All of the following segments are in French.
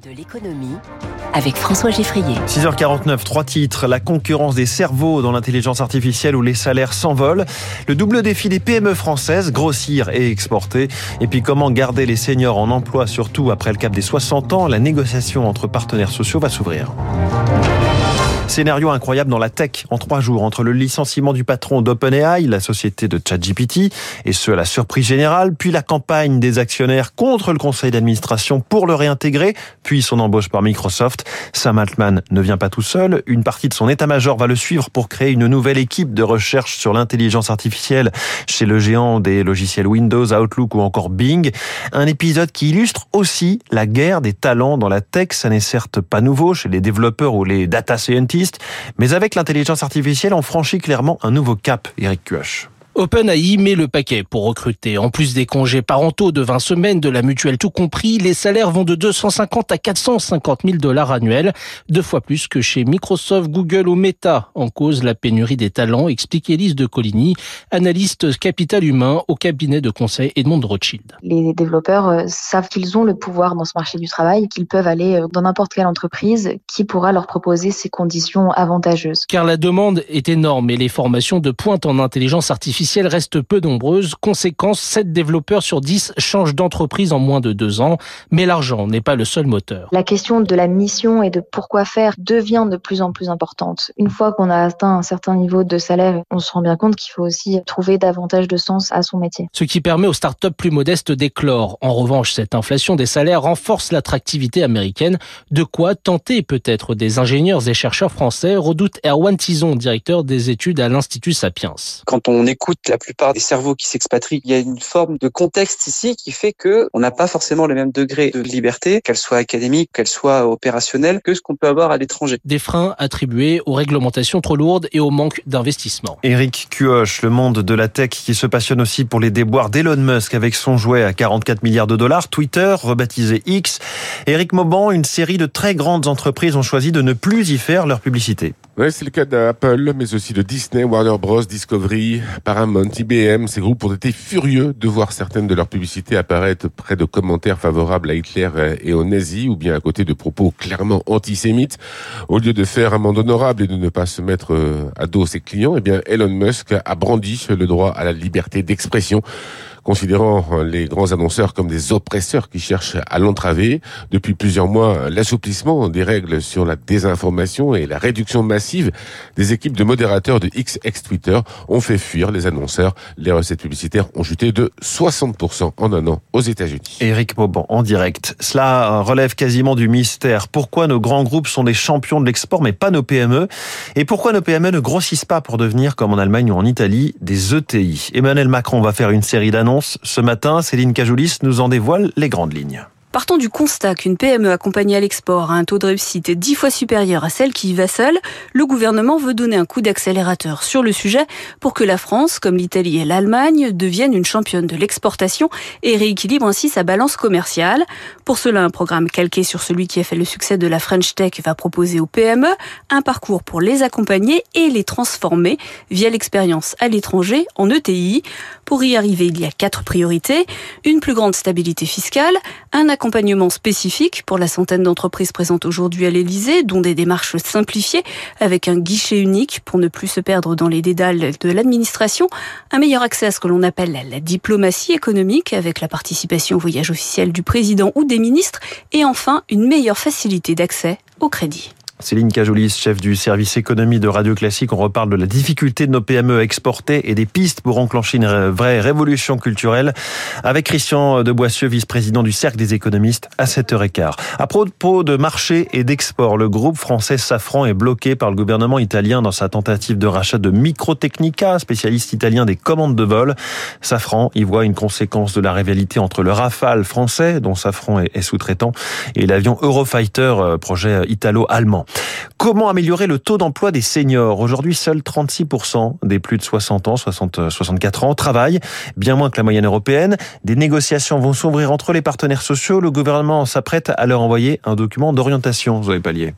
de l'économie avec François Geffrier. 6h49, trois titres. La concurrence des cerveaux dans l'intelligence artificielle où les salaires s'envolent. Le double défi des PME françaises, grossir et exporter. Et puis comment garder les seniors en emploi, surtout après le cap des 60 ans? La négociation entre partenaires sociaux va s'ouvrir. Scénario incroyable dans la tech en trois jours entre le licenciement du patron d'OpenAI, la société de ChatGPT, et ce à la surprise générale, puis la campagne des actionnaires contre le conseil d'administration pour le réintégrer, puis son embauche par Microsoft. Sam Altman ne vient pas tout seul. Une partie de son état-major va le suivre pour créer une nouvelle équipe de recherche sur l'intelligence artificielle chez le géant des logiciels Windows, Outlook ou encore Bing. Un épisode qui illustre aussi la guerre des talents dans la tech. Ça n'est certes pas nouveau chez les développeurs ou les data scientists mais avec l'intelligence artificielle, on franchit clairement un nouveau cap, Eric Cuoche. OpenAI met le paquet pour recruter. En plus des congés parentaux de 20 semaines, de la mutuelle tout compris, les salaires vont de 250 à 450 000 dollars annuels, deux fois plus que chez Microsoft, Google ou Meta. En cause, la pénurie des talents, explique Elise de Coligny, analyste capital humain au cabinet de conseil Edmond Rothschild. Les développeurs euh, savent qu'ils ont le pouvoir dans ce marché du travail, qu'ils peuvent aller euh, dans n'importe quelle entreprise qui pourra leur proposer ces conditions avantageuses. Car la demande est énorme et les formations de pointe en intelligence artificielle reste peu nombreuse. Conséquence, 7 développeurs sur 10 changent d'entreprise en moins de deux ans. Mais l'argent n'est pas le seul moteur. La question de la mission et de pourquoi faire devient de plus en plus importante. Une fois qu'on a atteint un certain niveau de salaire, on se rend bien compte qu'il faut aussi trouver davantage de sens à son métier. Ce qui permet aux startups plus modestes d'éclore. En revanche, cette inflation des salaires renforce l'attractivité américaine. De quoi tenter peut-être des ingénieurs et chercheurs français, redoute Erwan Tison, directeur des études à l'Institut Sapiens. Quand on écoute la plupart des cerveaux qui s'expatrient, il y a une forme de contexte ici qui fait que on n'a pas forcément le même degré de liberté, qu'elle soit académique, qu'elle soit opérationnelle, que ce qu'on peut avoir à l'étranger. Des freins attribués aux réglementations trop lourdes et au manque d'investissement. Éric Cuoche, le monde de la tech qui se passionne aussi pour les déboires d'Elon Musk avec son jouet à 44 milliards de dollars, Twitter, rebaptisé X. Éric Mauban, une série de très grandes entreprises ont choisi de ne plus y faire leur publicité. Oui, c'est le cas d'Apple, mais aussi de Disney, Warner Bros, Discovery, Paramount, IBM. Ces groupes ont été furieux de voir certaines de leurs publicités apparaître près de commentaires favorables à Hitler et aux nazis, ou bien à côté de propos clairement antisémites. Au lieu de faire un monde honorable et de ne pas se mettre euh, à dos ses clients, eh bien, Elon Musk a brandi le droit à la liberté d'expression considérant les grands annonceurs comme des oppresseurs qui cherchent à l'entraver. Depuis plusieurs mois, l'assouplissement des règles sur la désinformation et la réduction massive des équipes de modérateurs de X ex Twitter ont fait fuir les annonceurs. Les recettes publicitaires ont chuté de 60% en un an aux États-Unis. Éric Mauban en direct. Cela relève quasiment du mystère. Pourquoi nos grands groupes sont des champions de l'export mais pas nos PME Et pourquoi nos PME ne grossissent pas pour devenir, comme en Allemagne ou en Italie, des ETI Emmanuel Macron va faire une série d'annonces ce matin. Céline Cajoulis nous en dévoile les grandes lignes. Partons du constat qu'une PME accompagnée à l'export a un taux de réussite dix fois supérieur à celle qui y va seule, le gouvernement veut donner un coup d'accélérateur sur le sujet pour que la France, comme l'Italie et l'Allemagne, devienne une championne de l'exportation et rééquilibre ainsi sa balance commerciale. Pour cela, un programme calqué sur celui qui a fait le succès de la French Tech va proposer aux PME un parcours pour les accompagner et les transformer via l'expérience à l'étranger en ETI. Pour y arriver, il y a quatre priorités. Une plus grande stabilité fiscale, un spécifique pour la centaine d'entreprises présentes aujourd'hui à l'Elysée, dont des démarches simplifiées avec un guichet unique pour ne plus se perdre dans les dédales de l'administration, un meilleur accès à ce que l'on appelle la diplomatie économique avec la participation au voyage officiel du président ou des ministres et enfin une meilleure facilité d'accès au crédit. Céline Cajolis, chef du service économie de Radio Classique, on reparle de la difficulté de nos PME à exporter et des pistes pour enclencher une vraie révolution culturelle avec Christian de Boissieu, vice-président du Cercle des économistes à 7h15. À propos de marché et d'export, le groupe français Safran est bloqué par le gouvernement italien dans sa tentative de rachat de Microtechnica, spécialiste italien des commandes de vol. Safran y voit une conséquence de la rivalité entre le Rafale français, dont Safran est sous-traitant, et l'avion Eurofighter, euh, projet italo-allemand. Comment améliorer le taux d'emploi des seniors Aujourd'hui, seuls 36% des plus de 60 ans, 60, 64 ans travaillent, bien moins que la moyenne européenne. Des négociations vont s'ouvrir entre les partenaires sociaux. Le gouvernement s'apprête à leur envoyer un document d'orientation, Zoé Pallier.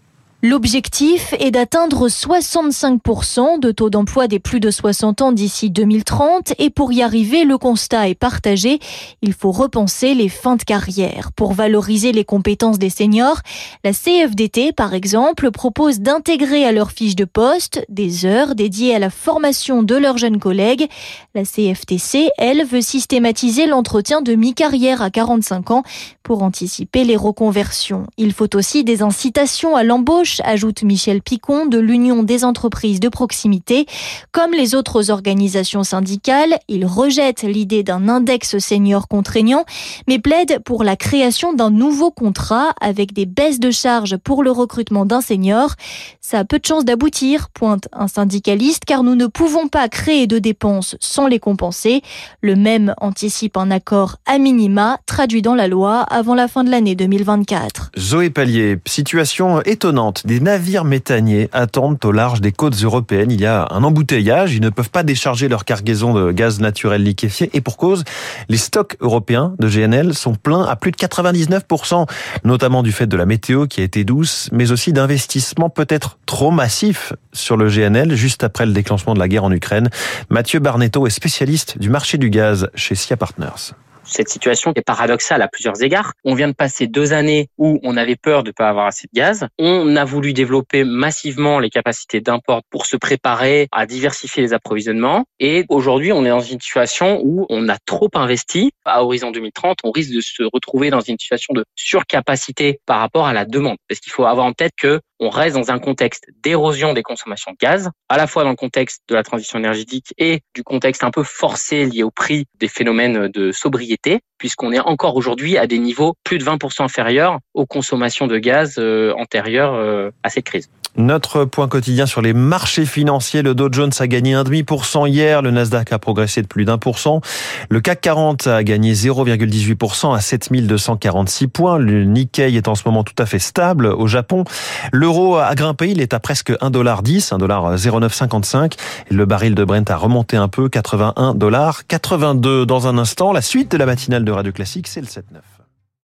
L'objectif est d'atteindre 65% de taux d'emploi des plus de 60 ans d'ici 2030 et pour y arriver, le constat est partagé. Il faut repenser les fins de carrière. Pour valoriser les compétences des seniors, la CFDT, par exemple, propose d'intégrer à leur fiche de poste des heures dédiées à la formation de leurs jeunes collègues. La CFTC, elle, veut systématiser l'entretien de mi-carrière à 45 ans pour anticiper les reconversions. Il faut aussi des incitations à l'embauche ajoute Michel Picon de l'Union des entreprises de proximité. Comme les autres organisations syndicales, il rejette l'idée d'un index senior contraignant, mais plaide pour la création d'un nouveau contrat avec des baisses de charges pour le recrutement d'un senior. Ça a peu de chances d'aboutir, pointe un syndicaliste, car nous ne pouvons pas créer de dépenses sans les compenser. Le même anticipe un accord à minima traduit dans la loi avant la fin de l'année 2024. Zoé Pallier, situation étonnante des navires méthaniers attendent au large des côtes européennes. Il y a un embouteillage. Ils ne peuvent pas décharger leur cargaison de gaz naturel liquéfié. Et pour cause, les stocks européens de GNL sont pleins à plus de 99%, notamment du fait de la météo qui a été douce, mais aussi d'investissements peut-être trop massifs sur le GNL juste après le déclenchement de la guerre en Ukraine. Mathieu Barnetto est spécialiste du marché du gaz chez SIA Partners cette situation est paradoxale à plusieurs égards. On vient de passer deux années où on avait peur de ne pas avoir assez de gaz. On a voulu développer massivement les capacités d'import pour se préparer à diversifier les approvisionnements. Et aujourd'hui, on est dans une situation où on a trop investi. À horizon 2030, on risque de se retrouver dans une situation de surcapacité par rapport à la demande. Parce qu'il faut avoir en tête que on reste dans un contexte d'érosion des consommations de gaz, à la fois dans le contexte de la transition énergétique et du contexte un peu forcé lié au prix des phénomènes de sobriété, puisqu'on est encore aujourd'hui à des niveaux plus de 20% inférieurs aux consommations de gaz euh, antérieures euh, à cette crise. Notre point quotidien sur les marchés financiers. Le Dow Jones a gagné 1,5% hier. Le Nasdaq a progressé de plus d'un pour cent. Le CAC 40 a gagné 0,18% à 7246 points. Le Nikkei est en ce moment tout à fait stable au Japon. L'euro a grimpé. Il est à presque 1,10$, 1,0955. Et le baril de Brent a remonté un peu, 81 82. Dans un instant, la suite de la matinale de Radio Classique, c'est le 7-9.